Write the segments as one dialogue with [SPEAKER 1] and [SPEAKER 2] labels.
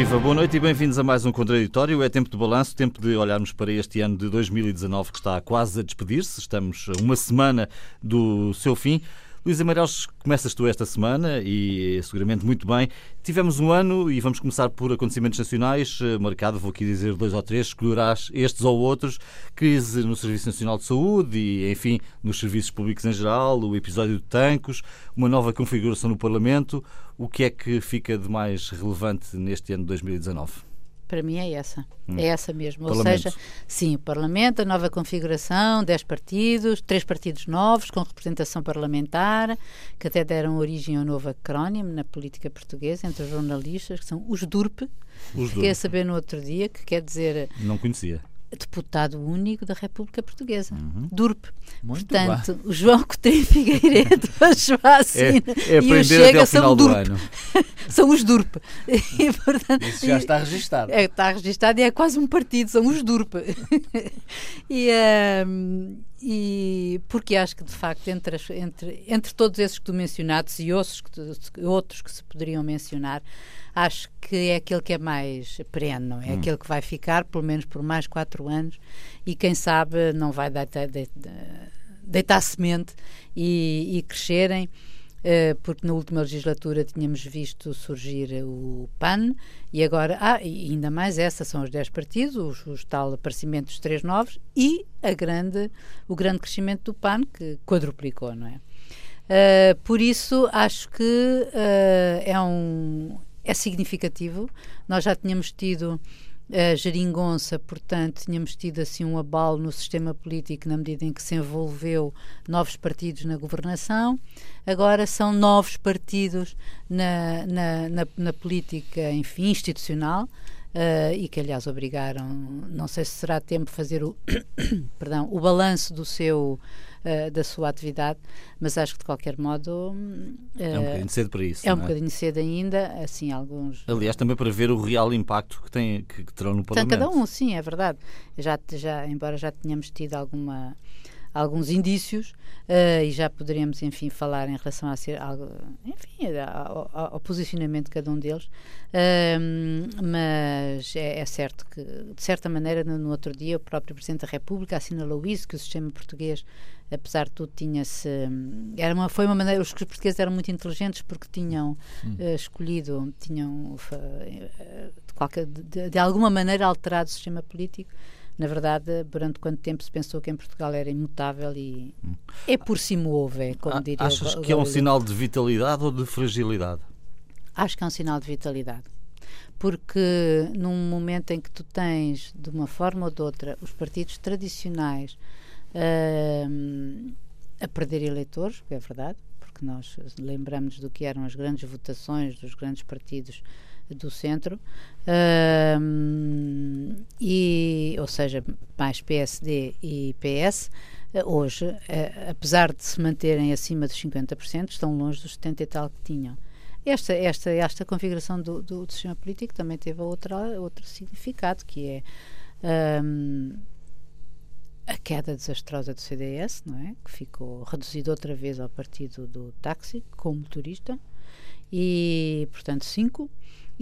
[SPEAKER 1] Viva, boa noite e bem-vindos a mais um Contraditório. É tempo de balanço, tempo de olharmos para este ano de 2019 que está quase a despedir-se. Estamos uma semana do seu fim. Luís Amarelos, começas tu esta semana e seguramente muito bem. Tivemos um ano e vamos começar por acontecimentos nacionais, eh, marcado, vou aqui dizer dois ou três, escolherás estes ou outros, crise no Serviço Nacional de Saúde e, enfim, nos serviços públicos em geral, o episódio de Tancos, uma nova configuração no Parlamento. O que é que fica de mais relevante neste ano de 2019?
[SPEAKER 2] Para mim é essa. Hum. É essa mesmo. Ou seja, sim, o Parlamento, a nova configuração, 10 partidos, três partidos novos com representação parlamentar, que até deram origem a um novo acrónimo na política portuguesa entre os jornalistas, que são os DURP. Os Fiquei a saber no outro dia, que quer dizer.
[SPEAKER 1] Não conhecia
[SPEAKER 2] deputado único da República Portuguesa, uhum. DURP. Muito Portanto, bem. o João Coutinho Figueiredo, a Joacina
[SPEAKER 1] é, é e o Chega são DURP.
[SPEAKER 2] são os DURP.
[SPEAKER 3] E, portanto, Isso já está registado.
[SPEAKER 2] É, está registado e é quase um partido, são os DURP. e, um, e porque acho que de facto entre, entre, entre todos esses que tu mencionaste e outros que, outros que se poderiam mencionar, acho que é aquele que é mais perene, não é? Hum. Aquele que vai ficar pelo menos por mais quatro anos e quem sabe não vai deitar, deitar, deitar semente e, e crescerem. Uh, porque na última legislatura tínhamos visto surgir o PAN e agora, ah, e ainda mais essa, são os 10 partidos, os, os tal aparecimento dos três novos e a grande, o grande crescimento do PAN que quadruplicou, não é? Uh, por isso acho que uh, é um, é significativo. Nós já tínhamos tido a geringonça, portanto, tínhamos tido assim um abalo no sistema político na medida em que se envolveu novos partidos na governação. Agora são novos partidos na, na, na, na política, enfim, institucional. Uh, e que aliás obrigaram, não sei se será tempo fazer o, perdão, o balanço do seu uh, da sua atividade, mas acho que de qualquer modo uh,
[SPEAKER 1] é um bocadinho cedo para isso.
[SPEAKER 2] É um é? bocadinho cedo ainda, assim alguns.
[SPEAKER 1] Aliás, também para ver o real impacto que tem que, que terão no Parlamento.
[SPEAKER 2] Tem cada um, sim, é verdade. Já, já embora já tenhamos tido alguma alguns indícios uh, e já poderemos, enfim, falar em relação a ser algo, enfim, ao, ao, posicionamento de cada um deles. Uh, mas é, é, certo que, de certa maneira, no, no, outro dia, o próprio Presidente da República assinalou isso, que o sistema português apesar de tudo tinha-se era uma foi uma maneira os portugueses eram muito inteligentes porque tinham uh, escolhido tinham uh, de, qualquer, de, de, alguma maneira alterado o sistema político na verdade, durante quanto tempo se pensou que em Portugal era imutável e hum. é por si move, como ah, diria
[SPEAKER 1] Achas que é um sinal de vitalidade ou de fragilidade?
[SPEAKER 2] Acho que é um sinal de vitalidade. Porque num momento em que tu tens, de uma forma ou de outra, os partidos tradicionais uh, a perder eleitores, que é verdade, porque nós lembramos do que eram as grandes votações dos grandes partidos do centro, uh, e, ou seja, mais PSD e PS, hoje, uh, apesar de se manterem acima dos 50%, estão longe dos 70% e tal que tinham. Esta, esta, esta configuração do, do, do sistema político também teve outra, outro significado, que é um, a queda desastrosa do CDS, não é? Que ficou reduzido outra vez ao partido do táxi, com motorista, e, portanto, cinco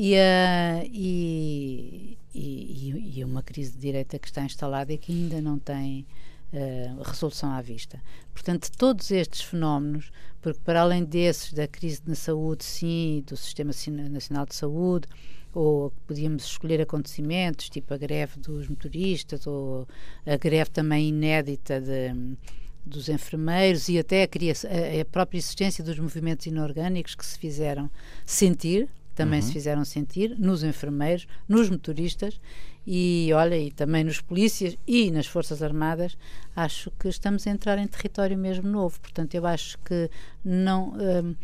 [SPEAKER 2] e, uh, e, e, e, uma crise de direita que está instalada e que ainda não tem uh, resolução à vista. Portanto, todos estes fenómenos, porque para além desses, da crise na saúde, sim, do Sistema Nacional de Saúde, ou podíamos escolher acontecimentos, tipo a greve dos motoristas, ou a greve também inédita de dos enfermeiros e até a, a, própria existência dos movimentos inorgânicos que se fizeram sentir também uhum. se fizeram sentir nos enfermeiros, nos motoristas e olha, e também nos polícias e nas Forças Armadas, acho que estamos a entrar em território mesmo novo. Portanto, eu acho que não. Hum,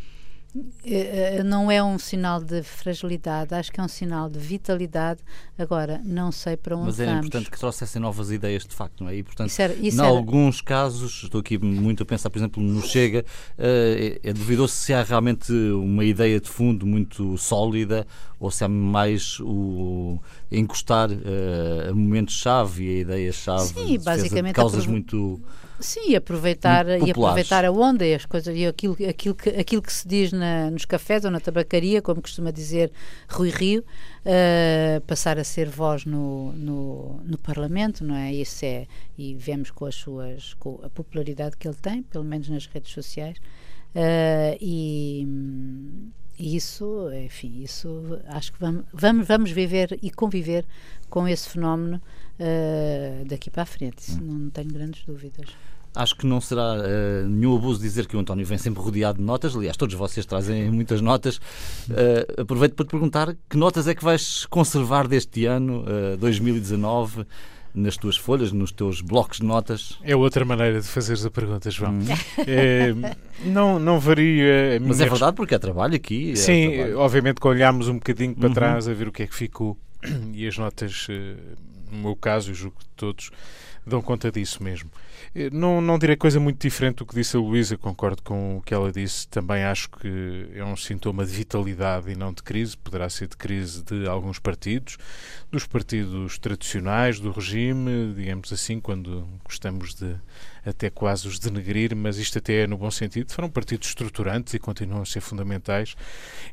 [SPEAKER 2] não é um sinal de fragilidade, acho que é um sinal de vitalidade. Agora, não sei para onde
[SPEAKER 1] Mas
[SPEAKER 2] é
[SPEAKER 1] vamos. importante que trouxessem novas ideias, de facto, não é? E, portanto, em alguns casos, estou aqui muito a pensar, por exemplo, no Chega, uh, é, é duvidoso se há realmente uma ideia de fundo muito sólida ou se é mais o encostar a momentos-chave e a ideias-chave
[SPEAKER 2] Sim, basicamente
[SPEAKER 1] de causas muito
[SPEAKER 2] Sim, aproveitar, e aproveitar a onda e as coisas e aquilo, aquilo, que, aquilo que se diz na, nos cafés ou na tabacaria, como costuma dizer Rui Rio, uh, passar a ser voz no, no, no, Parlamento, não é? Isso é, e vemos com as suas, com a popularidade que ele tem, pelo menos nas redes sociais, uh, e isso, enfim, isso acho que vamos, vamos, vamos viver e conviver com esse fenómeno uh, daqui para a frente. Isso hum. não tenho grandes dúvidas.
[SPEAKER 1] Acho que não será uh, nenhum abuso dizer que o António vem sempre rodeado de notas. Aliás, todos vocês trazem muitas notas. Uh, aproveito para te perguntar que notas é que vais conservar deste ano, 2019? nas tuas folhas, nos teus blocos de notas?
[SPEAKER 4] É outra maneira de fazeres a pergunta, João. Hum. É, não, não varia.
[SPEAKER 1] Mas é verdade, porque é trabalho aqui. É
[SPEAKER 4] Sim,
[SPEAKER 1] trabalho.
[SPEAKER 4] obviamente que olhámos um bocadinho para uhum. trás a ver o que é que ficou e as notas, eh, no meu caso, e julgo que todos, dão conta disso mesmo. Eh, não, não direi coisa muito diferente do que disse a Luísa, concordo com o que ela disse. Também acho que é um sintoma de vitalidade e não de crise. Poderá ser de crise de alguns partidos, dos partidos tradicionais, do regime, digamos assim, quando gostamos de até quase os denegrir, mas isto até é no bom sentido. Foram partidos estruturantes e continuam a ser fundamentais.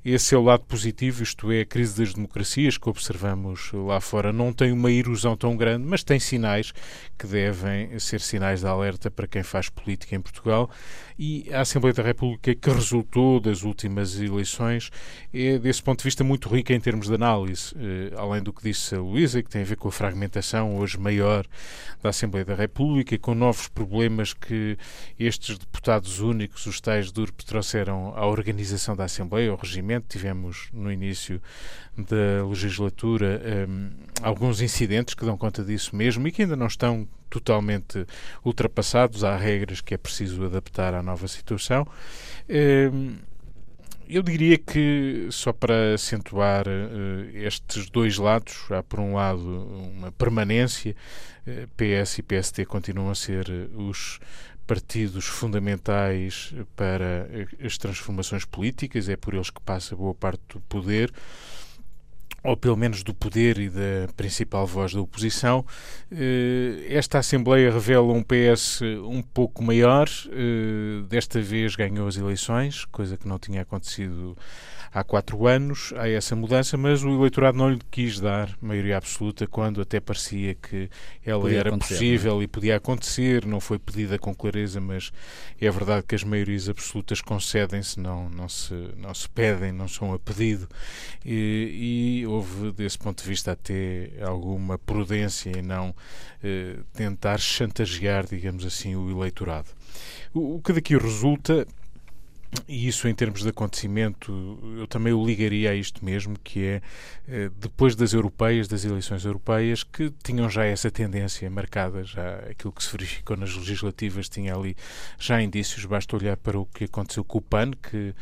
[SPEAKER 4] Esse é o lado positivo, isto é, a crise das democracias que observamos lá fora não tem uma erosão tão grande, mas tem sinais que devem ser sinais de alerta para quem faz política em Portugal. E a Assembleia da República, que resultou das últimas eleições, é, desse ponto de vista, muito rica em termos de análise. Eh, além do que disse a Luísa, que tem a ver com a fragmentação hoje maior da Assembleia da República com novos problemas que estes deputados únicos, os tais DURP, trouxeram à organização da Assembleia, ao regimento. Tivemos no início da legislatura um, alguns incidentes que dão conta disso mesmo e que ainda não estão totalmente ultrapassados. Há regras que é preciso adaptar à nova situação. Um, eu diria que, só para acentuar uh, estes dois lados, há por um lado uma permanência, uh, PS e PST continuam a ser uh, os partidos fundamentais para as transformações políticas, é por eles que passa boa parte do poder ou pelo menos do poder e da principal voz da oposição. Eh, esta Assembleia revela um PS um pouco maior, eh, desta vez ganhou as eleições, coisa que não tinha acontecido há quatro anos há essa mudança, mas o eleitorado não lhe quis dar maioria absoluta quando até parecia que ela podia era possível? É? e podia acontecer. Não foi pedida com clareza, mas é verdade que as maiorias absolutas concedem-se, não, não, se, não se pedem, não são a pedido. E, e houve, desse ponto de vista, até alguma prudência em não eh, tentar chantagear, digamos assim, o eleitorado. O, o que daqui resulta e isso, em termos de acontecimento, eu também o ligaria a isto mesmo, que é eh, depois das europeias, das eleições europeias, que tinham já essa tendência marcada, já aquilo que se verificou nas legislativas tinha ali já indícios, basta olhar para o que aconteceu com o PAN, que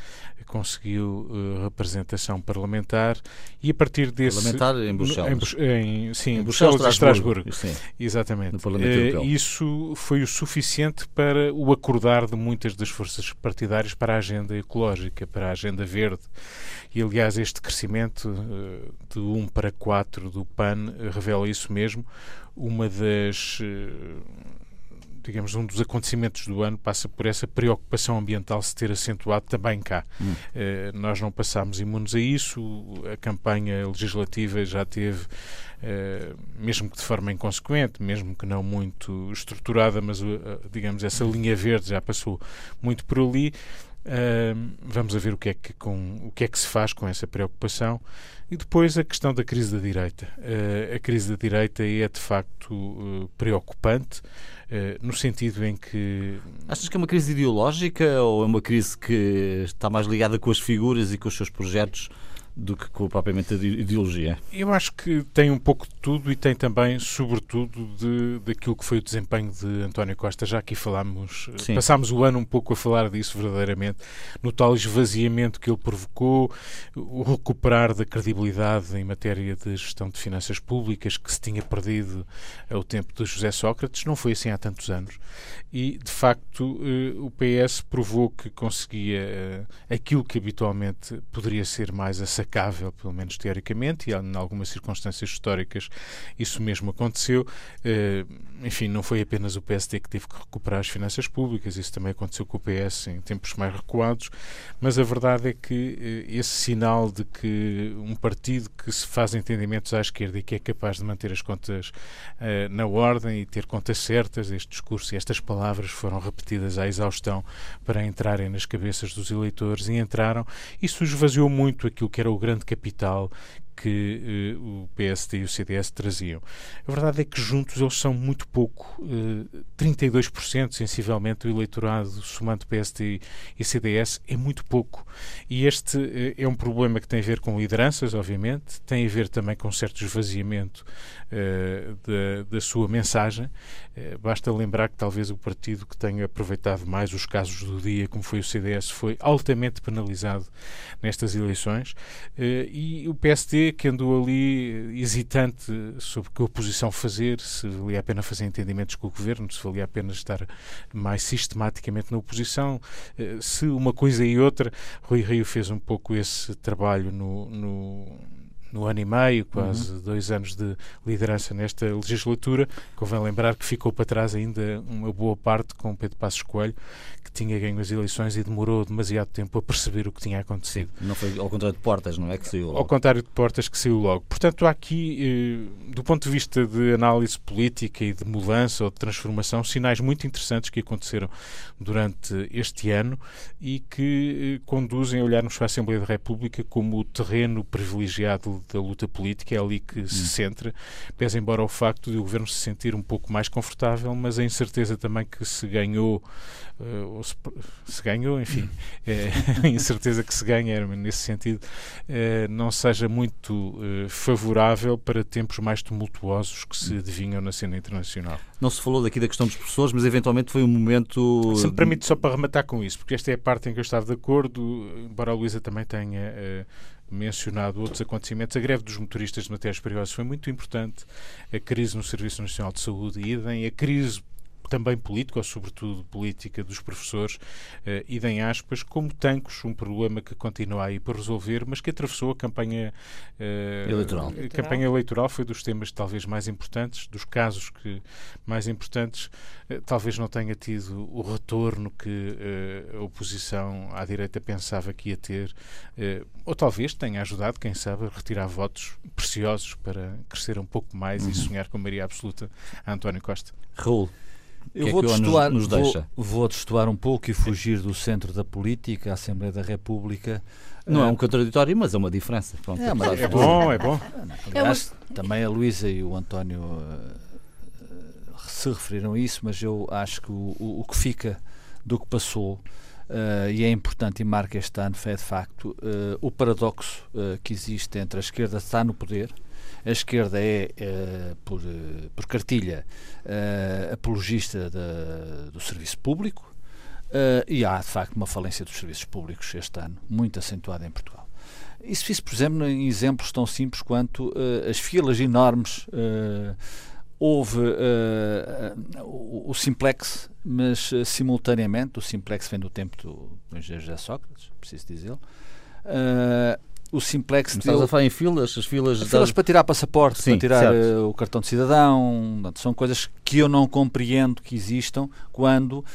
[SPEAKER 4] conseguiu uh, representação parlamentar e a partir desse...
[SPEAKER 1] Parlamentar em Bruxelas.
[SPEAKER 4] Em, em, sim, em Bruxelas, Bruxelas Estrasburgo.
[SPEAKER 1] Estrasburgo.
[SPEAKER 4] Exatamente. Uh, isso foi o suficiente para o acordar de muitas das forças partidárias para a agenda ecológica, para a agenda verde. E, aliás, este crescimento uh, de 1 para 4 do PAN revela isso mesmo. Uma das digamos, um dos acontecimentos do ano passa por essa preocupação ambiental se ter acentuado também cá. Hum. Uh, nós não passámos imunes a isso, a campanha legislativa já teve, uh, mesmo que de forma inconsequente, mesmo que não muito estruturada, mas, uh, digamos, essa linha verde já passou muito por ali. Vamos a ver o que, é que, com, o que é que se faz com essa preocupação. E depois a questão da crise da direita. Uh, a crise da direita é de facto uh, preocupante, uh, no sentido em que.
[SPEAKER 1] Achas que é uma crise ideológica ou é uma crise que está mais ligada com as figuras e com os seus projetos do que com propriamente a ideologia?
[SPEAKER 4] Eu acho que tem um pouco de tudo e tem também, sobretudo, de, daquilo que foi o desempenho de António Costa. Já aqui falámos, Sim. passámos o ano um pouco a falar disso verdadeiramente, no tal esvaziamento que ele provocou, o recuperar da credibilidade em matéria de gestão de finanças públicas que se tinha perdido ao tempo de José Sócrates. Não foi assim há tantos anos. E, de facto, eh, o PS provou que conseguia eh, aquilo que habitualmente poderia ser mais a implacável, pelo menos teoricamente, e em algumas circunstâncias históricas isso mesmo aconteceu. Uh, enfim, não foi apenas o PSD que teve que recuperar as finanças públicas, isso também aconteceu com o PS em tempos mais recuados, mas a verdade é que uh, esse sinal de que um partido que se faz entendimentos à esquerda e que é capaz de manter as contas uh, na ordem e ter contas certas, este discurso e estas palavras foram repetidas à exaustão para entrarem nas cabeças dos eleitores e entraram. Isso esvaziou muito aquilo que era o grande capital que uh, o PSD e o CDS traziam. A verdade é que juntos eles são muito pouco, uh, eh, 32% sensivelmente do eleitorado somando PSD e CDS é muito pouco. E este uh, é um problema que tem a ver com lideranças, obviamente, tem a ver também com certo esvaziamento da, da, sua mensagem. basta lembrar que talvez o partido que tenha aproveitado mais os casos do dia, como foi o CDS, foi altamente penalizado nestas eleições. e o PSD que andou ali hesitante sobre que oposição fazer, se valia a pena fazer entendimentos com o governo, se valia a pena estar mais sistematicamente na oposição, eh, se uma coisa e outra. Rui Rio fez um pouco esse trabalho no, no no ano e meio, quase uhum. dois anos de liderança nesta legislatura. Convém lembrar que ficou para trás ainda uma boa parte com Pedro Passos Coelho, que tinha ganho as eleições e demorou demasiado tempo a perceber o que tinha acontecido.
[SPEAKER 1] Não foi ao contrário de Portas, não é que saiu logo?
[SPEAKER 4] Ao contrário de Portas, que saiu logo. Portanto, há aqui, eh, do ponto de vista de análise política e de mudança ou de transformação, sinais muito interessantes que aconteceram durante este ano e que eh, conduzem a olharmos para a Assembleia da República como o terreno privilegiado da luta política, é ali que se hum. centra, pese embora o facto de o governo se sentir um pouco mais confortável, mas a incerteza também que se ganhou, uh, ou se, se, ganhou, enfim, é, a incerteza que se ganha nesse sentido, uh, não seja muito uh, favorável para tempos mais tumultuosos que se adivinham na cena internacional.
[SPEAKER 1] Não se falou daqui da questão dos professores, mas eventualmente foi um momento.
[SPEAKER 4] Se me permite só para rematar com isso, porque esta é a parte em que eu estava de acordo, embora a Luísa também tenha mencionado outros acontecimentos. A greve dos motoristas de matérias perigosas foi muito importante. A crise no Serviço Nacional de Saúde, idem. A crise também política, ou sobretudo política dos professores, uh, e em aspas, como tancos, um problema que continua aí para resolver, mas que atravessou a campanha
[SPEAKER 1] uh, eleitoral.
[SPEAKER 4] A campanha eleitoral foi dos temas talvez mais importantes, dos casos que mais importantes, uh, talvez não tenha tido o retorno que a oposição à direita pensava que ia ter, ou talvez tenha ajudado, quem sabe, a retirar votos preciosos para crescer um pouco mais uhum. e sonhar com Maria Absoluta a António Costa.
[SPEAKER 1] Raul.
[SPEAKER 3] Eu que vou, é destoar, nos, nos vou, vou destoar um pouco e fugir do centro da política, a Assembleia da República.
[SPEAKER 1] Não é um contraditório, mas é uma diferença.
[SPEAKER 4] Pronto, é, é, é bom, é bom.
[SPEAKER 3] Aliás, é também a Luísa e o António uh, se referiram a isso, mas eu acho que o, o, o que fica do que passou uh, e é importante e marca este ano, é de facto, uh, o paradoxo que existe entre a esquerda estar no poder a esquerda é, é por, eh, por cartilha, é, apologista do serviço público e há, de facto, uma falência dos serviços públicos este ano, muito acentuada em Portugal. Isso fiz, por exemplo, em exemplos tão simples quanto as filas enormes houve uh, o, simplex, mas uh, simultaneamente, o simplex vem do tempo do, do José Sócrates, preciso dizê-lo, uh, o simplex
[SPEAKER 1] Estás a falar em filas? As filas,
[SPEAKER 3] filas para tirar passaporte, Sim, para tirar uh, o cartão de cidadão. São coisas que eu não compreendo que existam quando uh,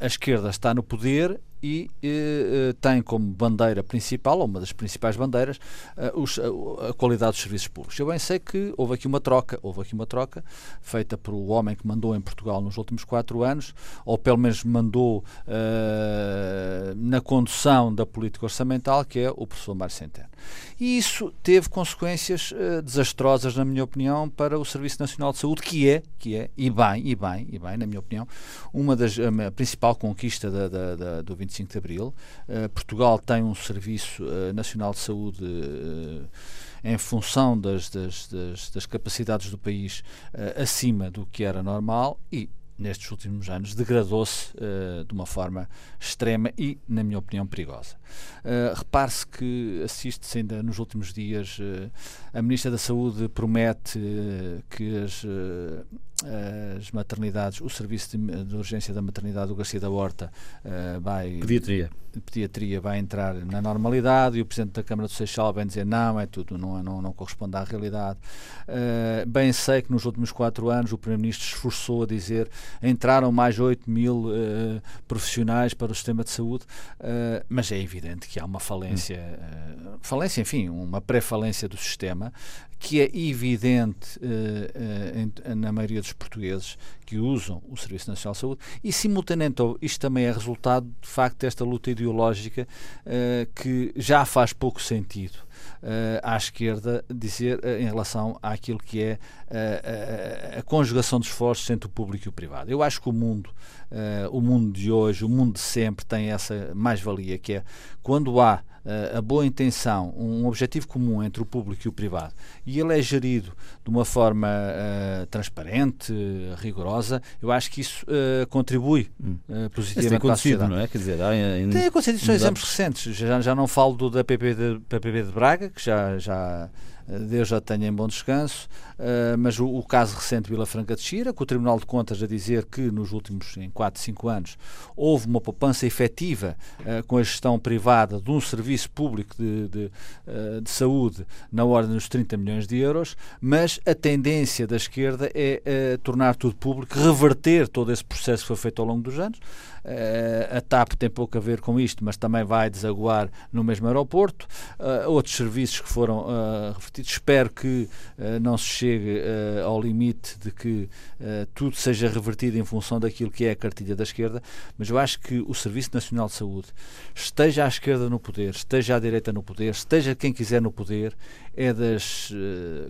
[SPEAKER 3] a esquerda está no poder e eh, tem como bandeira principal, ou uma das principais bandeiras, uh, os, a, a, qualidade dos serviços públicos. Eu bem sei que houve aqui uma troca, houve aqui uma troca feita por o homem que mandou em Portugal nos últimos quatro anos, ou pelo menos mandou uh, na condução da política orçamental, que é o professor Mário Centeno. E isso teve consequências uh, desastrosas, na minha opinião, para o Serviço Nacional de Saúde, que é, que é, e bem, e bem, e bem, na minha opinião, uma das a principal conquista da, da, da, do 25 de Abril. Uh, Portugal tem um Serviço uh, Nacional de Saúde uh, em função das, das, das, das, capacidades do país acima do que era normal e nestes últimos anos degradou-se uh, de uma forma extrema e, na minha opinião, perigosa. Uh, Repare-se que assiste-se ainda nos últimos dias, uh, a Ministra da Saúde promete que as as maternidades, o serviço de, de, urgência da maternidade do Garcia da Horta uh, vai.
[SPEAKER 1] Pediatria.
[SPEAKER 3] Pediatria vai entrar na normalidade e o Presidente da Câmara do Seixal vem dizer não, é tudo, não, não, não corresponde à realidade. Uh, bem sei que nos últimos quatro anos o Primeiro-Ministro esforçou a dizer entraram mais 8 mil uh, profissionais para o sistema de saúde, mas é evidente que há uma falência, falência, enfim, uma pré-falência do sistema que é evidente uh, uh, na maioria dos portugueses que usam o Serviço Nacional de Saúde e, simultaneamente, isto também é resultado, de facto, desta luta ideológica uh, que já faz pouco sentido à esquerda dizer em relação àquilo que é a, a, conjugação de esforços entre o público e o privado. Eu acho que o mundo, o mundo de hoje, o mundo de sempre, tem essa mais-valia, que é quando há a boa intenção, um objetivo comum entre o público e o privado, e ele é gerido de uma forma uh, transparente, rigorosa, eu acho que isso uh, contribui uh, positivamente tem
[SPEAKER 1] acontecido, não é? Quer dizer, há,
[SPEAKER 3] tem acontecido, são exemplos recentes. Já, já não falo do da PP de, PPB de Braga, que já, já Deus já tenha em bom descanso, uh, mas o, o, caso recente de Vila Franca de Xira, com o Tribunal de Contas a dizer que nos últimos em 4, 5 anos houve uma poupança efetiva uh, com a gestão privada de um serviço público de, de, uh, de, saúde na ordem dos 30 milhões de euros, mas a tendência da esquerda é tornar tudo público, reverter todo esse processo que foi feito ao longo dos anos. A TAP tem pouco a ver com isto, mas também vai desaguar no mesmo aeroporto. outros serviços que foram uh, Espero que uh, não se chegue uh, ao limite de que uh, tudo seja revertido em função daquilo que é a cartilha da esquerda, mas eu acho que o Serviço Nacional de Saúde, esteja à esquerda no poder, esteja à direita no poder, esteja quem quiser no poder, é das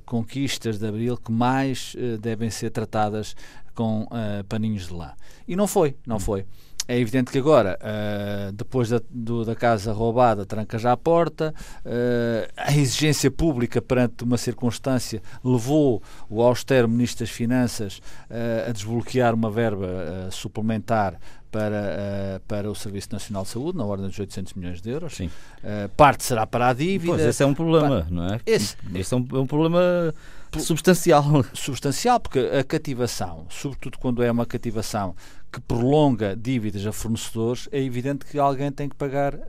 [SPEAKER 3] conquistas de Abril que mais devem ser tratadas com paninhos de lã. E não foi, não hum. foi. É evidente que agora, uh, depois da, do, da, casa roubada, tranca já a porta, uh, a exigência pública perante uma circunstância levou o austero Ministro das Finanças uh, a desbloquear uma verba suplementar para, uh, para o Serviço Nacional de Saúde, na ordem dos 800 milhões de euros.
[SPEAKER 1] Sim.
[SPEAKER 3] Uh, parte será para a dívida.
[SPEAKER 1] Pois, esse é um problema, não é?
[SPEAKER 3] Esse,
[SPEAKER 1] esse é, um, é um problema substancial.
[SPEAKER 3] Substancial, porque a cativação, sobretudo quando é uma cativação que prolonga dívidas a fornecedores, é evidente que alguém tem que pagar uh,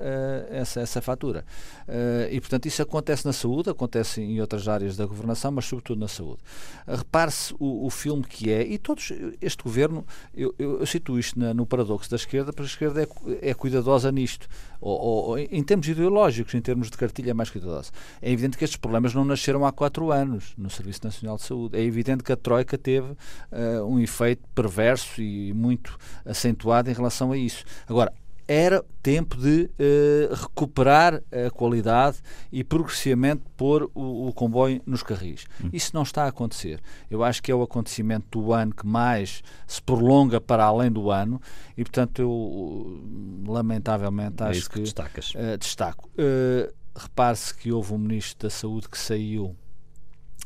[SPEAKER 3] essa, essa fatura. Uh, e, portanto, isso acontece na saúde, acontece em outras áreas da governação, mas sobretudo na saúde. Repare-se o, o, filme que é, e todos, este governo, eu, eu, eu cito isto na, no paradoxo da esquerda, porque a esquerda é, é cuidadosa nisto, ou, ou, em termos ideológicos, em termos de cartilha, é mais cuidadosa. É evidente que estes problemas não nasceram há quatro anos no Serviço Nacional de Saúde. É evidente que a Troika teve um efeito perverso e muito acentuado em relação a isso. Agora, era tempo de uh, recuperar a qualidade e progressivamente pôr o, o comboio nos carris. Hum. Isso não está a acontecer. Eu acho que é o acontecimento do ano que mais se prolonga para além do ano e, portanto, eu lamentavelmente
[SPEAKER 1] é
[SPEAKER 3] acho
[SPEAKER 1] que,
[SPEAKER 3] que
[SPEAKER 1] destacas.
[SPEAKER 3] Uh, destaco. Uh, Repare-se que houve um ministro da Saúde que saiu,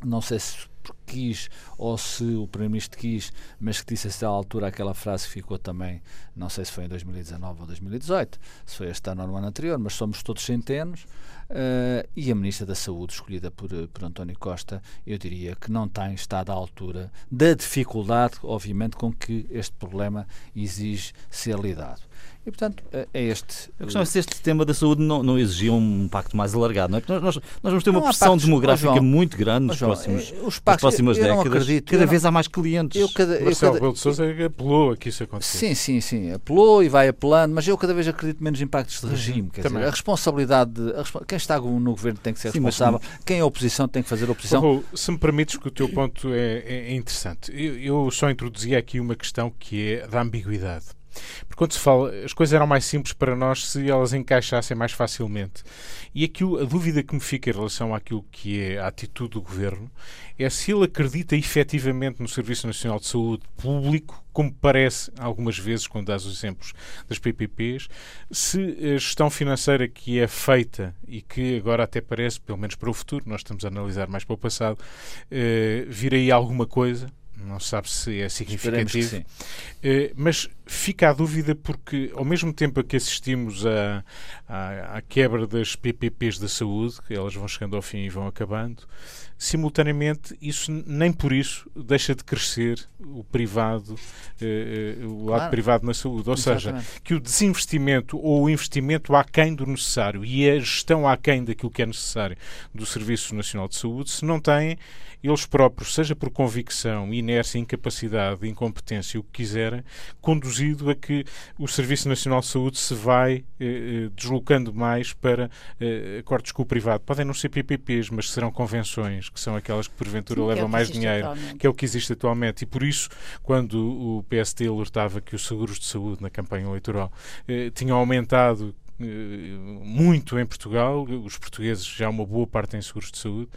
[SPEAKER 3] não sei se quis ou se o Primeiro-Ministro quis, mas que disse a certa altura aquela frase que ficou também, não sei se foi em 2019 ou 2018, se foi este ano ou no ano anterior, mas somos todos centenos. Uh, e a Ministra da Saúde, escolhida por, por António Costa, eu diria que não tem estado à altura da dificuldade, obviamente, com que este problema exige ser lidado. E, portanto, é, é este.
[SPEAKER 1] A questão é se este tema da saúde não, não exigia um pacto mais alargado, não é? Porque nós, nós vamos ter uma pressão pactos, demográfica João, muito grande nos João, próximos, eh, os pactos, nas próximas décadas. Acredito, cada vez há mais clientes.
[SPEAKER 4] Eu cada, Marcelo Rebelo de Sousa apelou a que isso acontecesse.
[SPEAKER 3] Sim, sim, sim. Apelou e vai apelando, mas eu cada vez acredito menos em pactos de uhum, regime. Quer dizer, a responsabilidade. De, a, quem está no governo tem que ser sim, responsável, mas, quem é oposição tem que fazer oposição.
[SPEAKER 4] Raul, se me permites que o teu ponto é, é, é interessante. Eu, eu só introduzia aqui uma questão que é da ambiguidade. Porque quando se fala, as coisas eram mais simples para nós se elas encaixassem mais facilmente. E aqui a dúvida que me fica em relação àquilo que é a atitude do governo é se ele acredita efetivamente no Serviço Nacional de Saúde público, como parece algumas vezes quando dás os exemplos das PPPs, se a gestão financeira que é feita e que agora até parece, pelo menos para o futuro, nós estamos a analisar mais para o passado, uh, vir aí alguma coisa não sabe se é significativo.
[SPEAKER 3] Uh,
[SPEAKER 4] mas fica a dúvida porque, ao mesmo tempo que assistimos à, à, à, quebra das PPPs da saúde, que elas vão chegando ao fim e vão acabando, simultaneamente, isso nem por isso deixa de crescer o privado, eh, eh o lado claro. privado na saúde. Ou Exatamente. seja, que o desinvestimento ou o investimento aquém do necessário e a gestão aquém daquilo que é necessário do Serviço Nacional de Saúde, se não têm eles próprios, seja por convicção, inércia, incapacidade, incompetência, o que quiserem, conduzido a que o Serviço Nacional de Saúde se vai eh, eh deslocando mais para eh, acordos com o privado. Podem não ser PPPs, mas serão convenções, que são aquelas que porventura Sim, levam que é mais dinheiro, atualmente. que é o que existe atualmente. E por isso, quando o PSD alertava que os seguros de saúde na campanha eleitoral eh, tinham aumentado eh, muito em Portugal, os portugueses já uma boa parte têm seguros de saúde.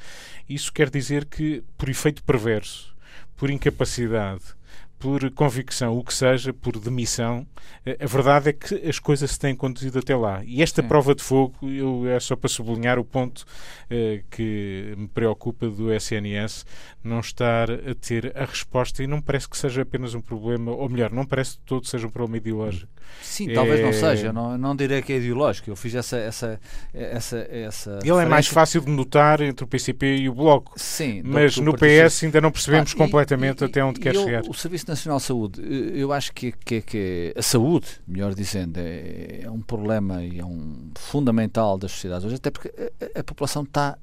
[SPEAKER 4] Isso quer dizer que, por efeito perverso, por incapacidade, por convicção, o que seja, por demissão, eh, a verdade é que as coisas se têm conduzido até lá. E esta Sim. prova de fogo eu, é só para sublinhar o ponto eh, que me preocupa do SNS não estar a ter a resposta e não parece que seja apenas um problema, ou melhor, não parece que todo seja um problema ideológico.
[SPEAKER 3] Sim, é... talvez não seja, não, não direi que é ideológico. Eu fiz essa. essa, essa, essa
[SPEAKER 4] Ele é mais fácil de notar entre o PCP e o Bloco. Sim, mas no PS ainda não percebemos ah, completamente e, até onde quer eu, chegar.
[SPEAKER 3] O Serviço Nacional de Saúde, eu acho que, que, que a saúde, melhor dizendo, é, é, um problema e é um fundamental das sociedades hoje, até porque a, a população está.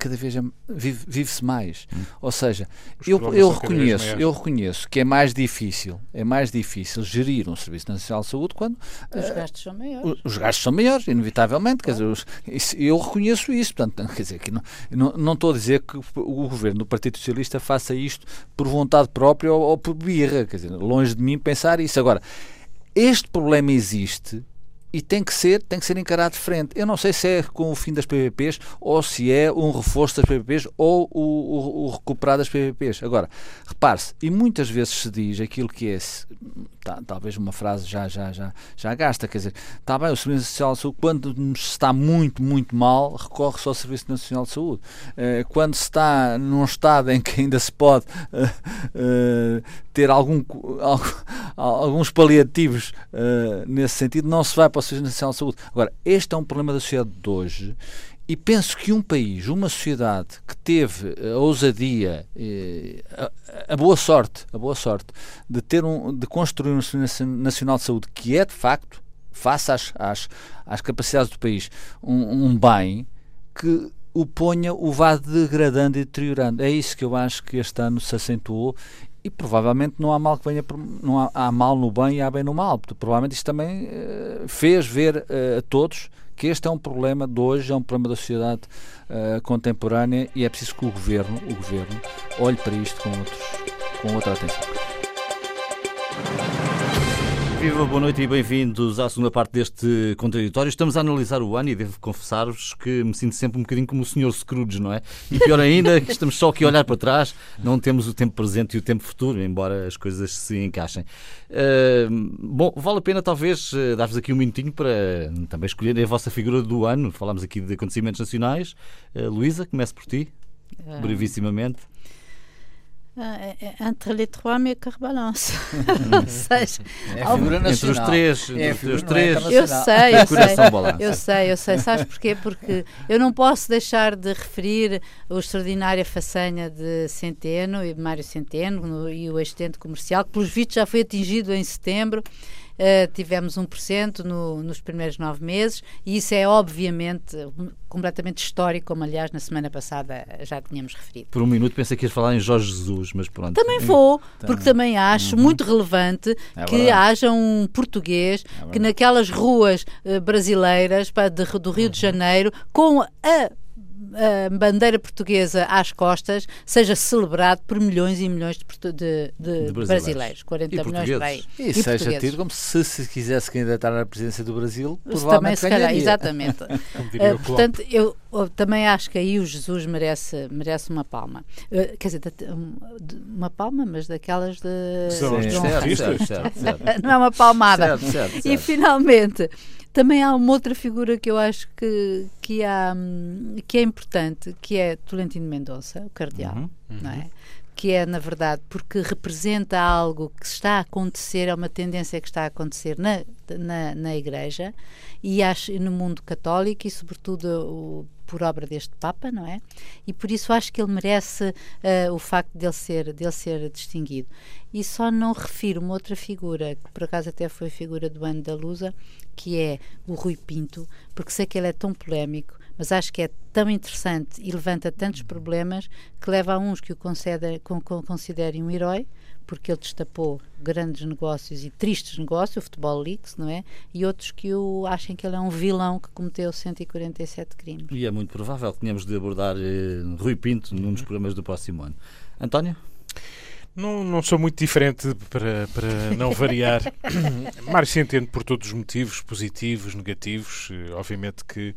[SPEAKER 3] Cada vez é, vive-se vive mais. Hum. Ou seja, eu, eu reconheço, eu reconheço que é mais difícil, é mais difícil gerir um Serviço Nacional de Saúde quando
[SPEAKER 2] os uh, gastos são maiores.
[SPEAKER 3] Os gastos são maiores, inevitavelmente. Quer dizer, os, isso, eu reconheço isso. Portanto, quer dizer, que não, não, não estou a dizer que o governo do Partido Socialista faça isto por vontade própria ou, ou por birra. Quer dizer, longe de mim pensar isso. Agora, este problema existe e tem que ser tem que ser encarado de frente. Eu não sei se é com o fim das PPPs ou se é um reforço das PPPs ou o, o, o recuperar das PPPs. Agora, repare-se, e muitas vezes se diz aquilo que é tá, talvez uma frase já já já já gasta, quer dizer, está bem, o Serviço Nacional de Saúde quando se está muito muito mal recorre-se ao Serviço Nacional de Saúde. Uh, quando se está num estado em que ainda se pode uh, uh, ter algum, alguns paliativos nesse sentido, não se vai para o Serviço Nacional de Saúde. Agora, este é um problema da sociedade de hoje e penso que um país, uma sociedade que teve a ousadia, a, a, boa sorte, a boa sorte de ter um, de construir um Serviço Nacional de Saúde que é de facto, face às, às, às capacidades do país, um, um bem que o ponha, o vá degradando e deteriorando. É isso que eu acho que este ano se acentuou e provavelmente não há mal que venha não há, há mal no bem e há bem no mal. Provavelmente isto também uh, fez ver uh, a todos que este é um problema de hoje é um problema da sociedade uh, contemporânea e é preciso que o governo o governo olhe para isto com outros com outra atenção
[SPEAKER 1] Viva, boa noite e bem-vindos à segunda parte deste contraditório. Estamos a analisar o ano e devo confessar-vos que me sinto sempre um bocadinho como o Sr. Scrooge, não é? E pior ainda, estamos só aqui a olhar para trás, não temos o tempo presente e o tempo futuro, embora as coisas se encaixem. Uh, bom, vale a pena talvez eh, dar-vos aqui um minutinho para também escolherem a vossa figura do ano. Falámos aqui de acontecimentos nacionais. Uh, Luísa, comece por ti, uh... brevissimamente.
[SPEAKER 2] Ah, é, é, entre les trois, mais que rebalance.
[SPEAKER 3] seja, é a figura nacional.
[SPEAKER 1] Entre os três. É entre os três.
[SPEAKER 2] eu sei, eu sei. Eu sei, eu sei. Sabes porquê? Porque eu não posso deixar de referir a extraordinária façanha de Centeno e Mário Centeno no, e o excedente comercial, que pelos vistos já foi atingido em setembro uh, tivemos 1% no, nos primeiros nove meses, e isso é obviamente completamente histórico, como aliás na semana passada já tínhamos referido.
[SPEAKER 1] Por um minuto pensei que ias falar em Jorge Jesus, mas pronto.
[SPEAKER 2] Também vou, porque também acho uhum. muito relevante é que haja um português é que naquelas ruas uh, brasileiras para, de, do Rio uhum. de Janeiro, com a a bandeira portuguesa às costas seja celebrado por milhões e milhões de, de, de, de brasileiros. brasileiros. 40 e milhões para aí.
[SPEAKER 3] E, e seja tido como se se quisesse candidatar à presidência do Brasil,
[SPEAKER 2] também se calhar, exatamente. uh, portanto, eu, eu, também acho que aí o Jesus merece, merece uma palma. Uh, quer dizer, uma palma, mas daquelas de.
[SPEAKER 1] Sim, certo, certo, certo,
[SPEAKER 2] Não é uma palmada. E finalmente também há uma outra figura que eu acho que, que, há, que é importante, que é Tolentino Mendonça, o cardeal, uhum, uhum. não é? que é, na verdade, porque representa algo que está a acontecer, é uma tendência que está a acontecer na, na, na Igreja e acho, no mundo católico e, sobretudo, o, por obra deste Papa, não é? E por isso acho que ele merece uh, o facto de ele, ser, de ele ser distinguido. E só não refiro uma outra figura, que por acaso até foi figura do ano da Lusa, que é o Rui Pinto, porque sei que ele é tão polémico mas acho que é tão interessante e levanta tantos problemas que leva a uns que o considerem um herói, porque ele destapou grandes negócios e tristes negócios, o Futebol Leaks, não é? E outros que o achem que ele é um vilão que cometeu 147 crimes.
[SPEAKER 1] E é muito provável que tenhamos de abordar eh, Rui Pinto num dos programas do próximo ano. António?
[SPEAKER 4] Não, não sou muito diferente para, para não variar. Mário Centeno por todos os motivos, positivos, negativos. Eh, obviamente que.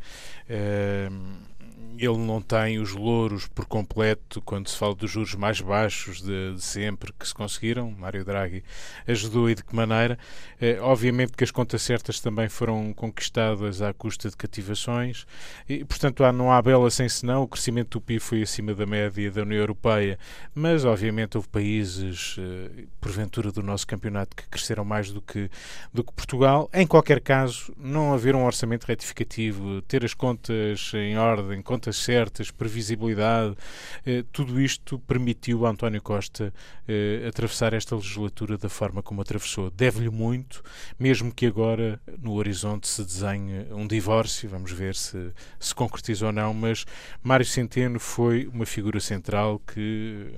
[SPEAKER 4] Uh, ele não tem os louros por completo quando se fala dos juros mais baixos de, de sempre que se conseguiram. Mário Draghi ajudou e de que maneira. Eh, obviamente que as contas certas também foram conquistadas à custa de cativações e, portanto, há, não há bela sem senão. O crescimento do PIB foi acima da média da União Europeia, mas, obviamente, houve países, eh, porventura, do nosso campeonato que cresceram mais do que, do que Portugal. Em qualquer caso, não haver um orçamento retificativo, ter as contas em ordem, contas certas, previsibilidade, eh, tudo isto permitiu a António Costa eh, atravessar esta legislatura da forma como atravessou. Deve-lhe muito, mesmo que agora no horizonte se desenhe um divórcio, vamos ver se se concretizou ou não, mas Mário Centeno foi uma figura central que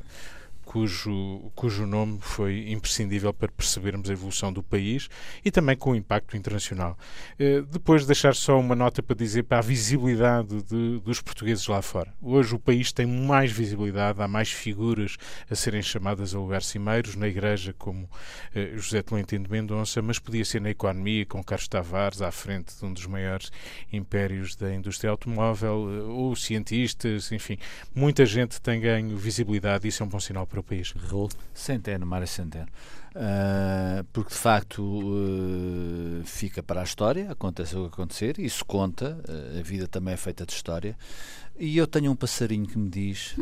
[SPEAKER 4] cujo, cujo nome foi imprescindível para percebermos a evolução do país e também com o impacto internacional. Eh, depois de deixar só uma nota para dizer para a visibilidade de, dos portugueses lá fora. Hoje o país tem mais visibilidade, há mais figuras a serem chamadas a lugares cimeiros, na igreja como eh, José Tolentino de Mendonça, mas podia ser na economia, com Carlos Tavares à frente de um dos maiores impérios da indústria automóvel, eh, ou cientistas, enfim, muita gente tem ganho visibilidade e isso é um bom sinal para para o país.
[SPEAKER 3] Raul? Centeno, Mário Centeno. Uh, porque de facto uh, fica para a história, acontece o que acontecer, isso conta, uh, a vida também é feita de história. E eu tenho um passarinho que me diz,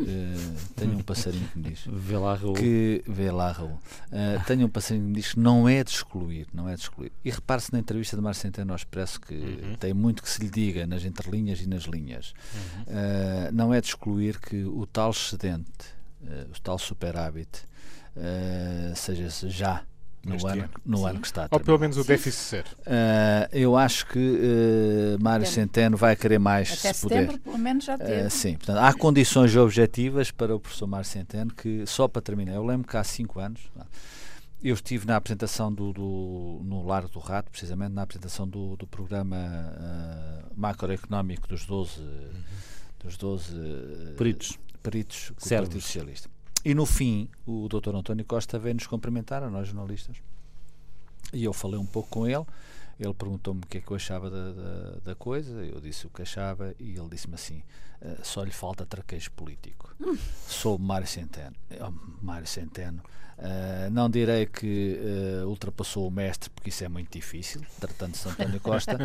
[SPEAKER 3] tenho um passarinho que me diz,
[SPEAKER 1] vê lá Raul,
[SPEAKER 3] que vê lá Raul, tenho um passarinho que me diz que não é de excluir, não é de excluir. E repare-se na entrevista de Mário Centeno ao Expresso que uhum. tem muito que se lhe diga nas entrelinhas e nas linhas. Uhum. não é de excluir que o tal excedente o tal superávit uh, seja já no, ano, no ano que está a
[SPEAKER 4] Ou pelo menos o déficit zero.
[SPEAKER 3] Uh, eu acho que uh, Mário Centeno vai querer mais
[SPEAKER 2] Até
[SPEAKER 3] se setembro,
[SPEAKER 2] puder. pelo menos já teve. Uh,
[SPEAKER 3] sim, portanto, há condições objetivas para o professor Mário Centeno que, só para terminar, eu lembro que há cinco anos eu estive na apresentação do, do no Largo do Rato, precisamente na apresentação do, do programa macroeconómico dos 12, uhum. dos 12
[SPEAKER 1] peritos
[SPEAKER 3] peritos do Partido Socialista. E no fim, o Dr. António Costa veio nos cumprimentar, a nós jornalistas. E eu falei um pouco com ele. Ele perguntou-me o que é que eu achava da, da, da, coisa, eu disse o que achava e ele disse-me assim: uh, só lhe falta traquejo político. Hum. Sou Mário Centeno. Oh, Mário Centeno. Uh, não direi que uh, ultrapassou o mestre, porque isso é muito difícil, tratando-se de António Costa,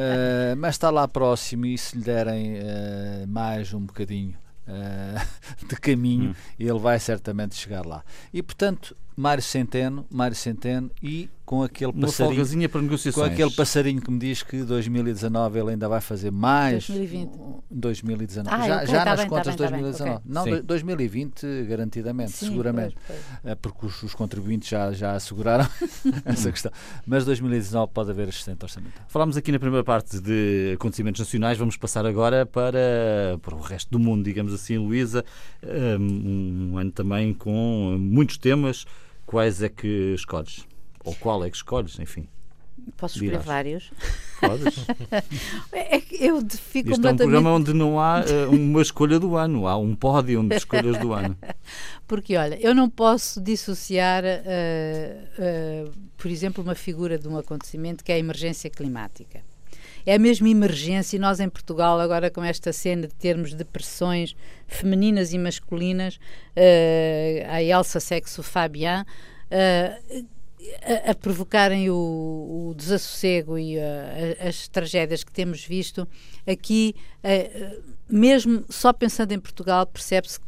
[SPEAKER 3] mas está lá próximo e se lhe derem mais um bocadinho uh, de caminho, hum. ele vai certamente chegar lá. E portanto, Mário Centeno, Mário Centeno e com aquele
[SPEAKER 1] Uma
[SPEAKER 3] passarinho
[SPEAKER 1] para negociações.
[SPEAKER 3] com aquele passarinho que me diz que 2019 ele ainda vai fazer mais
[SPEAKER 2] 2020
[SPEAKER 3] 2019 ah, já, já tá nas bem, tá contas tá bem, 2019 okay. não Sim. 2020 garantidamente Sim, seguramente. pois, pois. Eh, porque os, os, contribuintes já, já asseguraram essa questão. Mas 2019 pode haver assistente orçamental.
[SPEAKER 1] Falámos aqui na primeira parte de acontecimentos nacionais. Vamos passar agora para, para o resto do mundo digamos assim Luísa. Um, um ano também com muitos temas. Quais é que escolhes ou qual é que escolhes, enfim.
[SPEAKER 2] Posso escolher dirás. vários?
[SPEAKER 1] Podes.
[SPEAKER 2] é que eu fico
[SPEAKER 1] Isto
[SPEAKER 2] completamente... é um
[SPEAKER 1] programa onde não há uh, uma escolha do ano, há um pódio de escolhas do ano.
[SPEAKER 2] Porque, olha, eu não posso dissociar, uh, uh, por exemplo, uma figura de um acontecimento que é a emergência climática. É a mesma emergência, e nós em Portugal, agora com esta cena de termos depressões femininas e masculinas, a Elsa Sexo Fabian, a, a provocarem o, o, desassossego e a, as tragédias que temos visto, aqui, mesmo só pensando em Portugal, percebe-se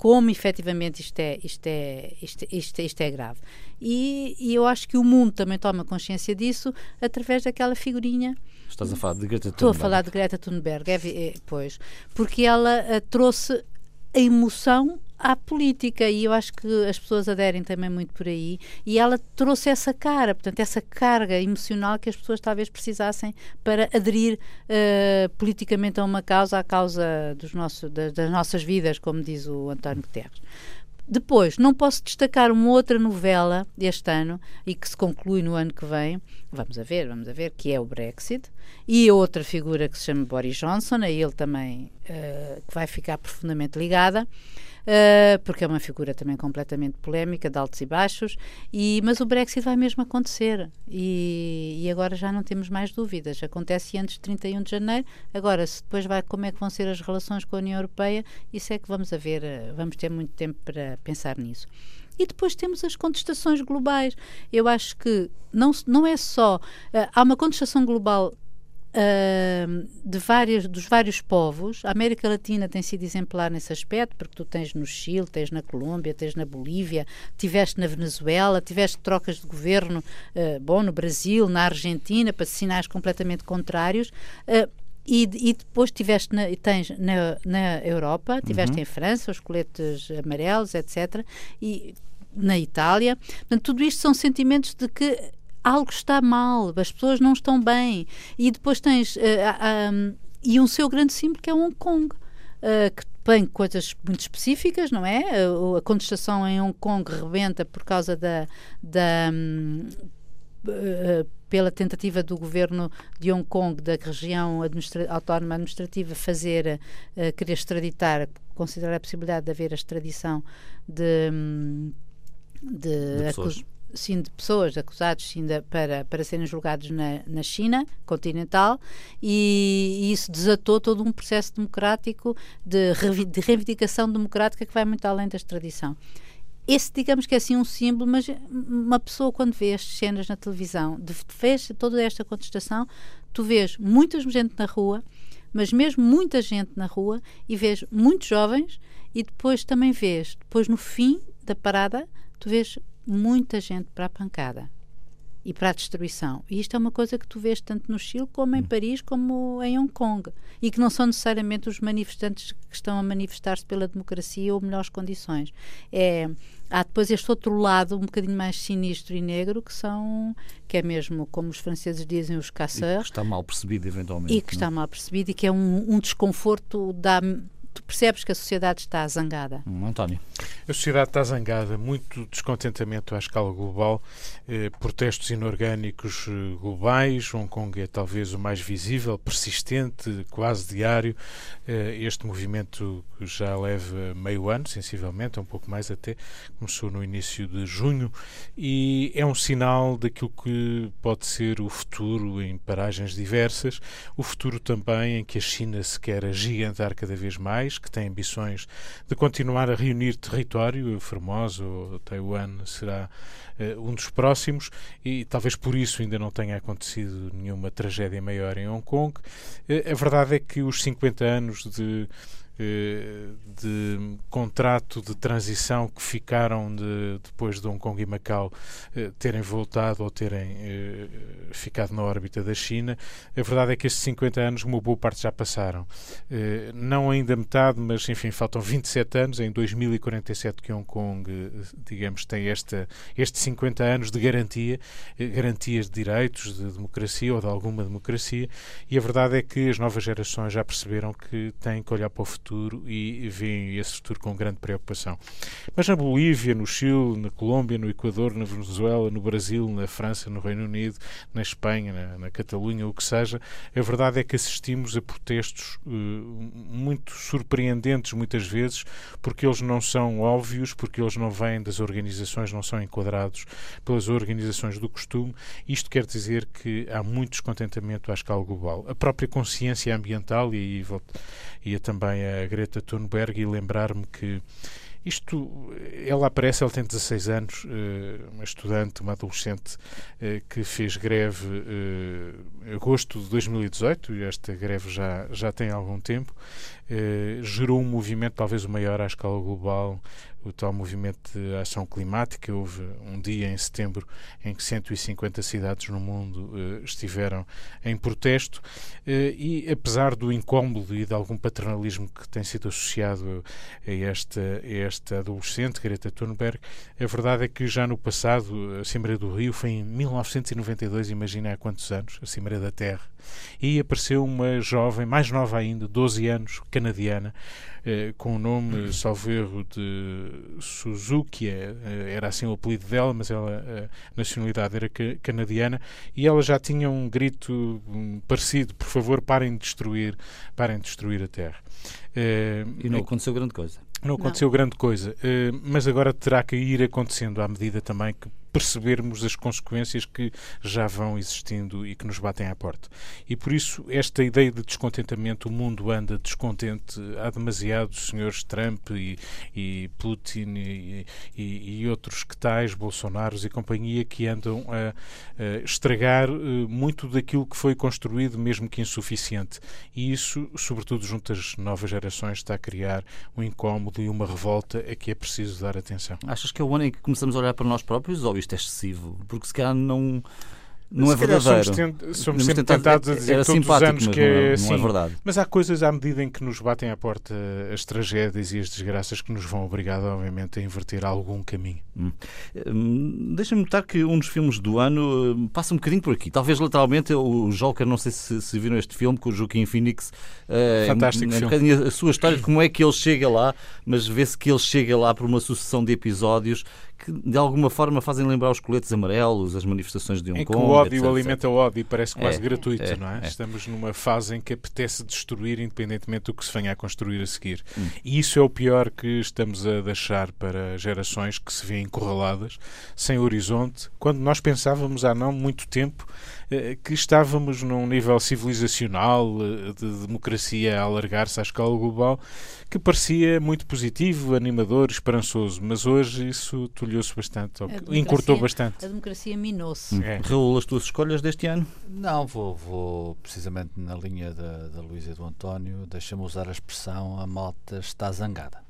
[SPEAKER 2] como efetivamente isto é, isto é, isto, isto, isto é grave. E, e, eu acho que o mundo também toma consciência disso através daquela figurinha.
[SPEAKER 1] Estás a falar de Greta Thunberg.
[SPEAKER 2] Estou a falar de Greta Thunberg, é, é, pois, porque ela uh, trouxe a emoção à política e eu acho que as pessoas aderem também muito por aí e ela trouxe essa cara, portanto essa carga emocional que as pessoas talvez precisassem para aderir uh, politicamente a uma causa, a causa dos nossos, das, das nossas vidas, como diz o António Guterres. Depois, não posso destacar uma outra novela deste ano e que se conclui no ano que vem, vamos a ver, vamos a ver, que é o Brexit, e outra figura que se chama Boris Johnson, a ele também uh, que vai ficar profundamente ligada. Uh, porque é uma figura também completamente polémica, de altos e baixos, e, mas o Brexit vai mesmo acontecer e, e, agora já não temos mais dúvidas. Acontece antes de 31 de janeiro. Agora, se depois vai como é que vão ser as relações com a União Europeia, isso é que vamos a ver, uh, vamos ter muito tempo para pensar nisso. E depois temos as contestações globais. Eu acho que não, não é só. Uh, há uma contestação global Uh, de várias, dos vários povos. A América Latina tem sido exemplar nesse aspecto, porque tu tens no Chile, tens na Colômbia, tens na Bolívia, tiveste na Venezuela, tiveste trocas de governo, uh, bom, no Brasil, na Argentina, para sinais completamente contrários. Uh, e, e, depois tiveste na, tens na, na Europa, tiveste uhum. em França os coletes amarelos, etc. E na Itália. Portanto, tudo isto são sentimentos de que algo está mal, as pessoas não estão bem. E depois tens. Uh, um, e um seu grande símbolo que é Hong Kong. Uh, que tem coisas muito específicas, não é? Uh, a contestação em Hong Kong rebenta por causa da. da um, pela tentativa do governo de Hong Kong, da região administra autónoma administrativa, fazer, querer extraditar, considerar a possibilidade de haver a extradição de, hum, de,
[SPEAKER 1] de pessoas
[SPEAKER 2] sim, de pessoas acusados sim, de, para, para serem julgados na, na China continental e, e, isso desatou todo um processo democrático de, de reivindicação democrática que vai muito além da extradição. Esse, digamos que é assim um símbolo, mas uma pessoa quando vê as cenas na televisão, de, vês toda esta contestação, tu vês muita gente na rua, mas mesmo muita gente na rua e vês muitos jovens e depois também vês, depois no fim da parada, tu vês muita gente para a pancada e para a destruição. E isto é uma coisa que tu vês tanto no Chile como em hum. Paris como em Hong Kong. E que não são necessariamente os manifestantes que estão a manifestar-se pela democracia ou melhores condições. É, há depois este outro lado um bocadinho mais sinistro e negro que são, que é mesmo como os franceses dizem, os caçeurs.
[SPEAKER 1] que está mal percebido eventualmente.
[SPEAKER 2] E que não? está mal percebido e que é um, um desconforto da tu percebes que a sociedade está zangada.
[SPEAKER 1] Hum, António.
[SPEAKER 4] A sociedade está zangada, muito descontentamento à escala global, eh, protestos inorgânicos eh, globais. Hong Kong é talvez o mais visível, persistente, quase diário. Eh, este movimento já leva meio ano, sensivelmente, um pouco mais até, começou no início de junho e é um sinal daquilo que pode ser o futuro em paragens diversas, o futuro também em que a China se quer agigantar cada vez mais que tem ambições de continuar a reunir território. Formosa ou Taiwan será uh, um dos próximos e talvez por isso ainda não tenha acontecido nenhuma tragédia maior em Hong Kong. Uh, a verdade é que os 50 anos de de contrato de transição que ficaram de, depois de Hong Kong e Macau eh, terem voltado ou terem eh, ficado na órbita da China. A verdade é que estes 50 anos, uma boa parte já passaram. Não ainda metade, mas enfim, faltam 27 anos. Em 2047 que Hong Kong, digamos, tem esta, estes 50 anos de garantia, garantias de direitos, de democracia ou de alguma democracia, e a verdade é que as novas gerações já perceberam que têm que olhar para o futuro futuro e veem esse futuro com grande preocupação. Mas na Bolívia, no Chile, na Colômbia, no Equador, na Venezuela, no Brasil, na França, no Reino Unido, na Espanha, na, na Catalunha, o que seja, a verdade é que assistimos a protestos uh, muito surpreendentes muitas vezes, porque eles não são óbvios, porque eles não vêm das organizações, não são enquadrados pelas organizações do costume. Isto quer dizer que há muito descontentamento à escala global. A própria consciência ambiental, e aí ia também a Greta Thunberg e lembrar-me que isto, ela aparece, ela tem 16 anos, eh, uma estudante, uma adolescente eh, que fez greve eh, agosto de 2018, e esta greve já, já tem algum tempo, gerou um movimento talvez o maior à escala global o tal movimento de ação climática. Houve um dia em setembro em que 150 cidades no mundo uh, estiveram em protesto uh, e, apesar do incómodo e de algum paternalismo que tem sido associado a esta, a esta adolescente, Greta Thunberg, a verdade é que já no passado, a Cimeira do Rio foi em 1992, imagina há quantos anos, a Cimeira da Terra, e apareceu uma jovem, mais nova ainda, 12 anos, canadiana, eh, com o nome, salvo erro, de Suzuki, eh, era assim o apelido dela, mas ela, a nacionalidade era canadiana, e ela já tinha um grito um, parecido, por favor, parem de destruir, parem de destruir a Terra.
[SPEAKER 1] Eh, e não aconteceu grande coisa.
[SPEAKER 4] Não aconteceu não. grande coisa, mas agora terá que ir acontecendo à medida também que percebermos as consequências que já vão existindo e que nos batem à porta. E por isso, esta ideia de descontentamento, o mundo anda descontente, há demasiados senhores Trump e, e Putin e, e, e, outros que tais, Bolsonaros e companhia, que andam a, a estragar uh, muito daquilo que foi construído, mesmo que insuficiente. E isso, sobretudo junto às novas gerações, está a criar um incómodo e uma revolta a que é preciso dar atenção.
[SPEAKER 1] Achas que é o ano em que começamos a olhar para nós próprios isto é excessivo, porque se calhar não não é verdadeiro.
[SPEAKER 4] Somos, tent, somos sempre tentados a dizer todos os anos que é,
[SPEAKER 1] não,
[SPEAKER 4] assim.
[SPEAKER 1] Não é verdade.
[SPEAKER 4] Mas há coisas à medida em que nos batem à porta as tragédias e as desgraças que nos vão obrigar, obviamente, a inverter algum caminho. Hum.
[SPEAKER 1] Hum, Deixa-me notar que um dos filmes do ano hum, passa um bocadinho por aqui. Talvez lateralmente o Joker, não sei se, se viram este filme com o Joaquim Phoenix.
[SPEAKER 4] Uh, Fantástico
[SPEAKER 1] é,
[SPEAKER 4] um
[SPEAKER 1] filme. a sua história de como é que ele chega lá, mas vê-se que ele chega lá por uma sucessão de episódios que de alguma forma fazem lembrar os coletes amarelos, as manifestações de Hong
[SPEAKER 4] em
[SPEAKER 1] Kong.
[SPEAKER 4] que o ódio
[SPEAKER 1] etc,
[SPEAKER 4] alimenta o ódio e parece quase é, gratuito,
[SPEAKER 1] é,
[SPEAKER 4] não é?
[SPEAKER 1] é?
[SPEAKER 4] Estamos numa fase em que apetece destruir, independentemente do que se venha a construir a seguir. Hum. E isso é o pior que estamos a deixar para gerações que se vêem encurraladas, sem horizonte, quando nós pensávamos há não muito tempo que estávamos num nível civilizacional eh, de democracia a alargar-se à escala global que parecia muito positivo, animador, esperançoso, mas hoje isso tolhou-se bastante, encurtou bastante.
[SPEAKER 2] A democracia minou-se.
[SPEAKER 1] Hum. É. Raul, as tuas escolhas deste ano?
[SPEAKER 3] Não, vou, vou precisamente na linha da, da Luísa e do António, deixa-me usar a expressão a malta está zangada.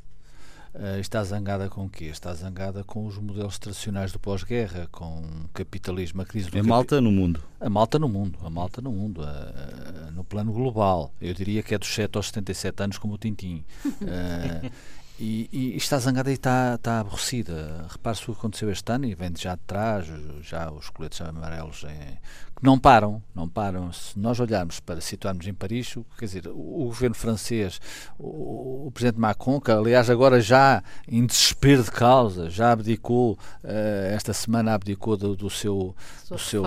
[SPEAKER 3] Uh, está zangada com o quê? Está zangada com os modelos tradicionais do pós-guerra, com o capitalismo, a crise do
[SPEAKER 1] É malta no mundo.
[SPEAKER 3] A malta no mundo, a malta no mundo, uh, no plano global. Eu diria que é dos 7 aos 77 anos, como o Tintim. Uh, e, e, está zangada e está, está aborrecida. Repare-se o que aconteceu este ano e vem já de trás, já os coletes amarelos em, não param, não param. Se nós olharmos para situarmos em Paris, quer dizer, o, o governo francês, o, o, presidente Macron, que aliás agora já em desespero de causa, já abdicou, uh, esta semana abdicou do, do seu,
[SPEAKER 2] do
[SPEAKER 3] seu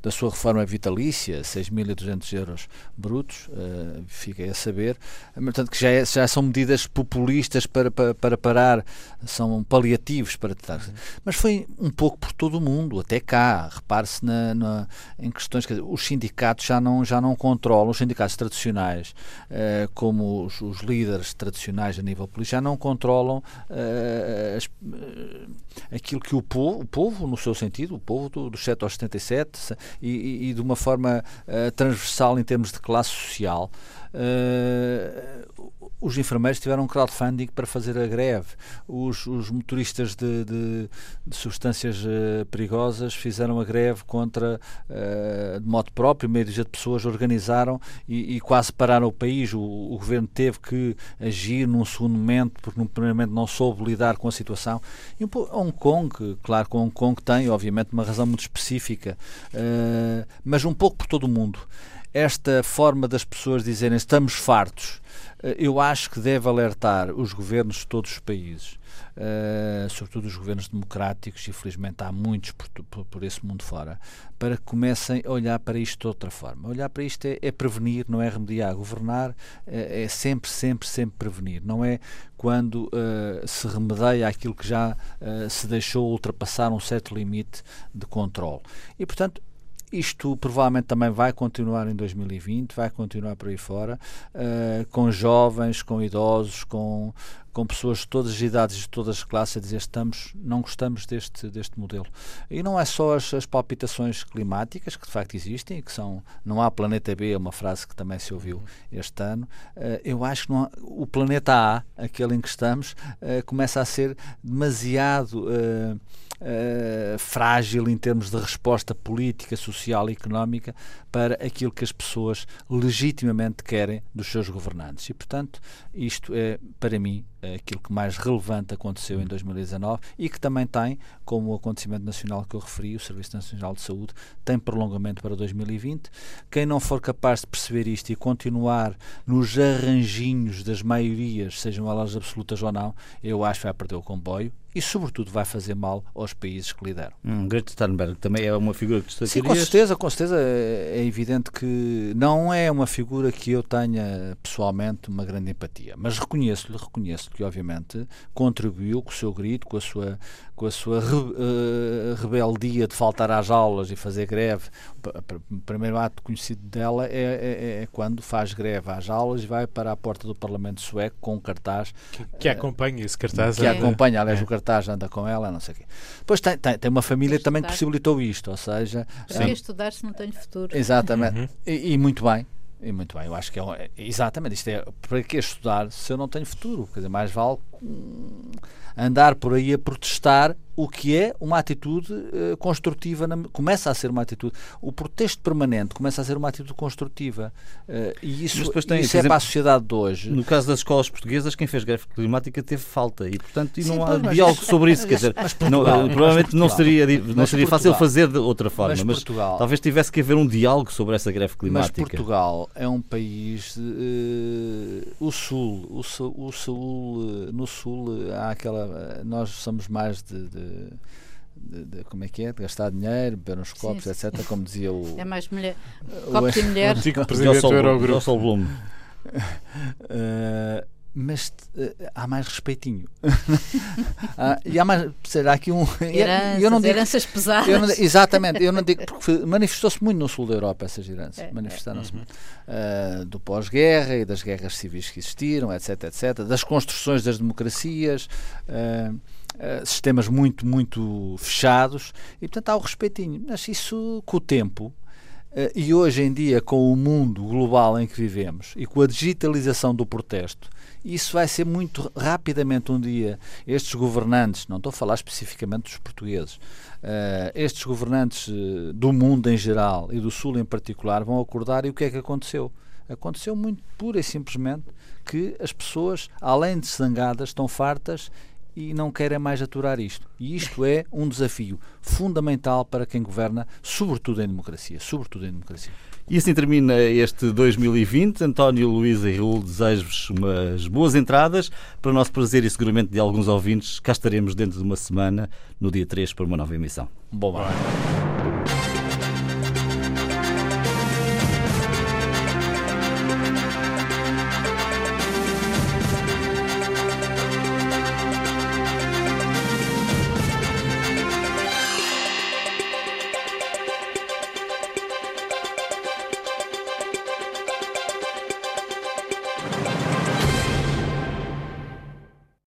[SPEAKER 3] da sua reforma vitalícia, 6.200 euros brutos, uh, fiquei a saber, portanto que já, é, já são medidas populistas para, para, para parar, são paliativos para tentar. Uhum. Mas foi um pouco por todo o mundo, até cá, repare-se na, na, em questões, dizer, os sindicatos já não, já não controlam, os sindicatos tradicionais, uh, como os, os, líderes tradicionais a nível político, já não controlam uh, as, uh, aquilo que o povo, o povo, no seu sentido, o povo do, dos 7 aos 77, e, e, e de uma forma transversal em termos de classe social, Uh, os enfermeiros tiveram um crowdfunding para fazer a greve, os, os motoristas de, de, de substâncias uh, perigosas fizeram a greve contra, uh, de modo próprio, meio de pessoas organizaram e, e, quase pararam o país. O, o, governo teve que agir num segundo momento, porque num primeiro momento não soube lidar com a situação. E Hong Kong, claro que Hong Kong tem, obviamente, uma razão muito específica, mas um pouco por todo o mundo esta forma das pessoas dizerem estamos fartos, eh, eu acho que deve alertar os governos de todos os países, uh, sobretudo os governos democráticos, e felizmente há muitos por, por, por, esse mundo fora, para que comecem a olhar para isto de outra forma. Olhar para isto é, é prevenir, não é remediar. Governar é, é, sempre, sempre, sempre prevenir. Não é quando uh, se remedia aquilo que já uh, se deixou ultrapassar um certo limite de controle. E, portanto, isto provavelmente também vai continuar em 2020, vai continuar por aí fora, uh, com jovens, com idosos, com, com pessoas de todas as idades e de todas as classes a dizer estamos, não gostamos deste, deste modelo. E não é só as, as palpitações climáticas, que de facto existem e que são, não há planeta B, é uma frase que também se ouviu este ano. Uh, eu acho que há, o planeta A, aquele em que estamos, uh, começa a ser demasiado uh, frágil em termos de resposta política, social e económica para aquilo que as pessoas legitimamente querem dos seus governantes. E, portanto, isto é, para mim, aquilo que mais relevante aconteceu em 2019 e que também tem, como o acontecimento nacional que eu referi, o Serviço Nacional de Saúde, tem prolongamento para 2020. Quem não for capaz de perceber isto e continuar nos arranjinhos das maiorias, sejam elas absolutas ou não, eu acho que vai perder o comboio e, sobretudo, vai fazer mal aos países que lideram.
[SPEAKER 1] Hum, Greta Thunberg também é uma figura que destacarias?
[SPEAKER 3] Sim, com certeza, com certeza. É evidente que não é uma figura que eu tenha, pessoalmente, uma grande empatia. Mas reconheço-lhe, reconheço que, obviamente, contribuiu com o seu grito, com a sua, com a sua re, uh, rebeldia de faltar às aulas e fazer greve. O primeiro ato conhecido dela é, é, é, é, quando faz greve às aulas e vai para a porta do Parlamento Sueco com um cartaz.
[SPEAKER 4] Que, que acompanha esse cartaz.
[SPEAKER 3] Que acompanha, aliás, o cartaz anda com ela, não sei o quê. Depois tem, tem, tem uma família também que possibilitou isto, ou seja.
[SPEAKER 2] Para que estudar se não tenho futuro?
[SPEAKER 3] Exatamente. Uhum. E, e muito bem. E muito bem, eu acho que é, é exatamente isto é para que estudar se eu não tenho futuro? Quer dizer, mais vale hum, andar por aí a protestar o que é uma atitude uh, construtiva, na, começa a ser uma atitude. O protesto permanente começa a ser uma atitude construtiva. Uh, e isso, tem, isso é exemplo, para a sociedade de hoje.
[SPEAKER 1] No caso das escolas portuguesas, quem fez greve climática teve falta e, portanto, e Sim, não há mas, diálogo sobre isso. Quer dizer, não, provavelmente não seria, não seria fácil fazer de outra forma, mas, Portugal, talvez tivesse que haver um diálogo sobre essa greve climática.
[SPEAKER 3] Mas Portugal é um país. Uh, o Sul, o, sul, o sul, no Sul há aquela. Nós somos mais de, de de, de, como é que é? De gastar dinheiro, beber uns copos, sim, etc. Como dizia o.
[SPEAKER 2] É mais mulher. Copos e mulher.
[SPEAKER 4] Antigo presidente do Eurogrupo.
[SPEAKER 1] Blume.
[SPEAKER 3] Uh, mas uh, há mais respeitinho. ah, e há mais. Será aqui um.
[SPEAKER 2] Heranças, eu não digo, heranças pesadas.
[SPEAKER 3] Eu não, exatamente, eu não digo. Porque manifestou-se muito no sul da Europa essas heranças. É, Manifestaram-se é. muito. Uh, do pós-guerra e das guerras civis que existiram, etc, etc. Das construções das democracias. Uh, sistemas muito, muito fechados e, portanto, há o respeitinho. Mas isso, com o tempo, e hoje em dia, com o mundo global em que vivemos e com a digitalização do protesto, isso vai ser muito rapidamente um dia. Estes governantes, não estou a falar especificamente dos portugueses, uh, estes governantes do mundo em geral e do Sul em particular vão acordar e o que é que aconteceu? Aconteceu muito pura e simplesmente que as pessoas, além de zangadas, estão fartas e não querem mais aturar isto. E isto é um desafio fundamental para quem governa, sobretudo em democracia. Sobretudo em democracia.
[SPEAKER 1] E assim termina este 2020. António Luís e Raul, desejo-vos umas boas entradas. Para o nosso prazer e seguramente de alguns ouvintes, cá estaremos dentro de uma semana, no dia 3, para uma nova emissão.
[SPEAKER 3] Bom ano.